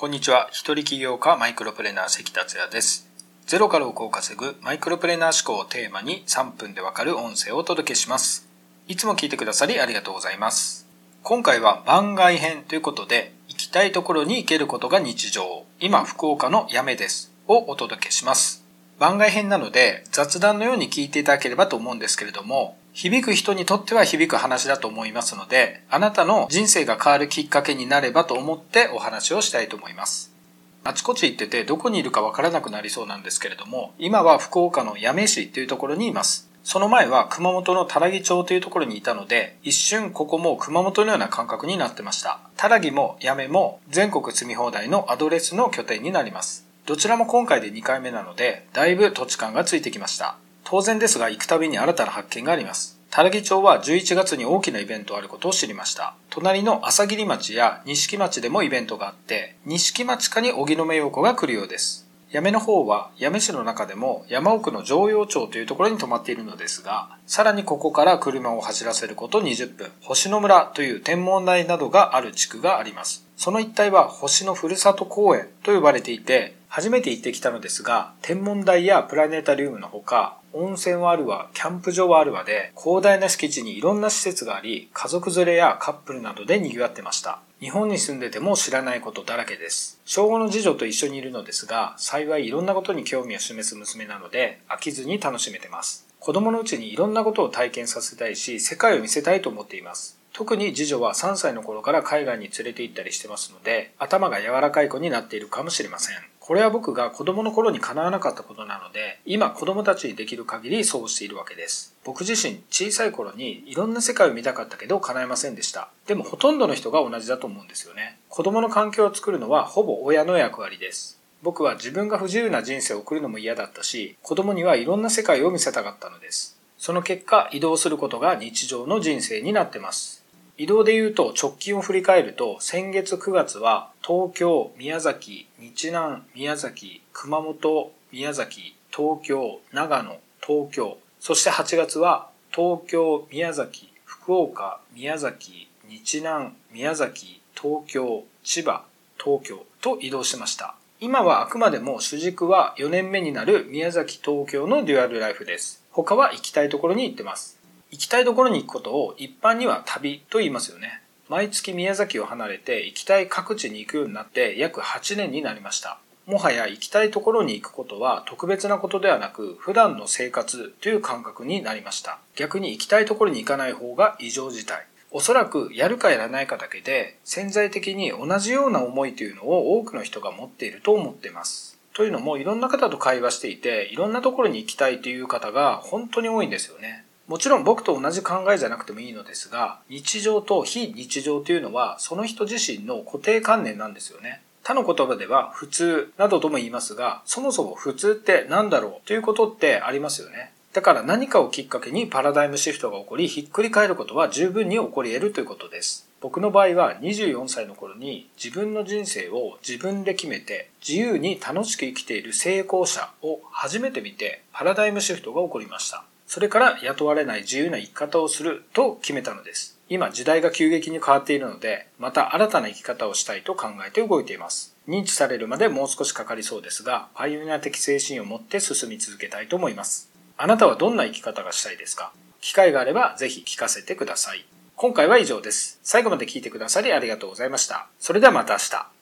こんにちは。一人起業家マイクロプレーナー関達也です。ゼロから億を稼ぐマイクロプレーナー思考をテーマに3分でわかる音声をお届けします。いつも聞いてくださりありがとうございます。今回は番外編ということで、行きたいところに行けることが日常。今、福岡のやめです。をお届けします。番外編なので雑談のように聞いていただければと思うんですけれども、響く人にとっては響く話だと思いますので、あなたの人生が変わるきっかけになればと思ってお話をしたいと思います。あちこち行っててどこにいるかわからなくなりそうなんですけれども、今は福岡の八女市というところにいます。その前は熊本の多良木町というところにいたので、一瞬ここも熊本のような感覚になってました。多良木も八女も全国積み放題のアドレスの拠点になります。どちらも今回で2回目なので、だいぶ土地感がついてきました。当然ですが行くたびに新たな発見があります。多良木町は11月に大きなイベントあることを知りました。隣の朝霧町や錦町でもイベントがあって、錦町かに荻野目洋子が来るようです。八女の方は八女市の中でも山奥の常陽町というところに泊まっているのですが、さらにここから車を走らせること20分、星野村という天文台などがある地区があります。その一帯は星のふるさと公園と呼ばれていて、初めて行ってきたのですが、天文台やプラネタリウムのほか、温泉はあるわ、キャンプ場はあるわで、広大な敷地にいろんな施設があり、家族連れやカップルなどで賑わってました。日本に住んでても知らないことだらけです。小5の次女と一緒にいるのですが、幸いいろんなことに興味を示す娘なので、飽きずに楽しめてます。子供のうちにいろんなことを体験させたいし、世界を見せたいと思っています。特に次女は3歳の頃から海外に連れて行ったりしてますので、頭が柔らかい子になっているかもしれません。これは僕が子供の頃に叶わなかったことなので、今子供たちにできる限りそうしているわけです。僕自身小さい頃にいろんな世界を見たかったけど叶えませんでした。でもほとんどの人が同じだと思うんですよね。子供の環境を作るのはほぼ親の役割です。僕は自分が不自由な人生を送るのも嫌だったし、子供にはいろんな世界を見せたかったのです。その結果、移動することが日常の人生になってます。移動で言うと直近を振り返ると先月9月は東京、宮崎、日南、宮崎、熊本、宮崎、東京、長野、東京、そして8月は東京、宮崎、福岡、宮崎、日南、宮崎、東京、千葉、東京と移動しました。今はあくまでも主軸は4年目になる宮崎、東京のデュアルライフです。他は行きたいところに行ってます。行きたいところに行くことを一般には旅と言いますよね。毎月宮崎を離れて行きたい各地に行くようになって約8年になりました。もはや行きたいところに行くことは特別なことではなく普段の生活という感覚になりました。逆に行きたいところに行かない方が異常事態。おそらくやるかやらないかだけで潜在的に同じような思いというのを多くの人が持っていると思っています。というのもいろんな方と会話していていろんなところに行きたいという方が本当に多いんですよね。もちろん僕と同じ考えじゃなくてもいいのですが、日常と非日常というのはその人自身の固定観念なんですよね。他の言葉では普通などとも言いますが、そもそも普通って何だろうということってありますよね。だから何かをきっかけにパラダイムシフトが起こり、ひっくり返ることは十分に起こり得るということです。僕の場合は24歳の頃に自分の人生を自分で決めて自由に楽しく生きている成功者を初めて見てパラダイムシフトが起こりました。それから雇われない自由な生き方をすると決めたのです。今時代が急激に変わっているので、また新たな生き方をしたいと考えて動いています。認知されるまでもう少しかかりそうですが、パイオニア的精神を持って進み続けたいと思います。あなたはどんな生き方がしたいですか？機会があればぜひ聞かせてください。今回は以上です。最後まで聞いてくださりありがとうございました。それではまた明日。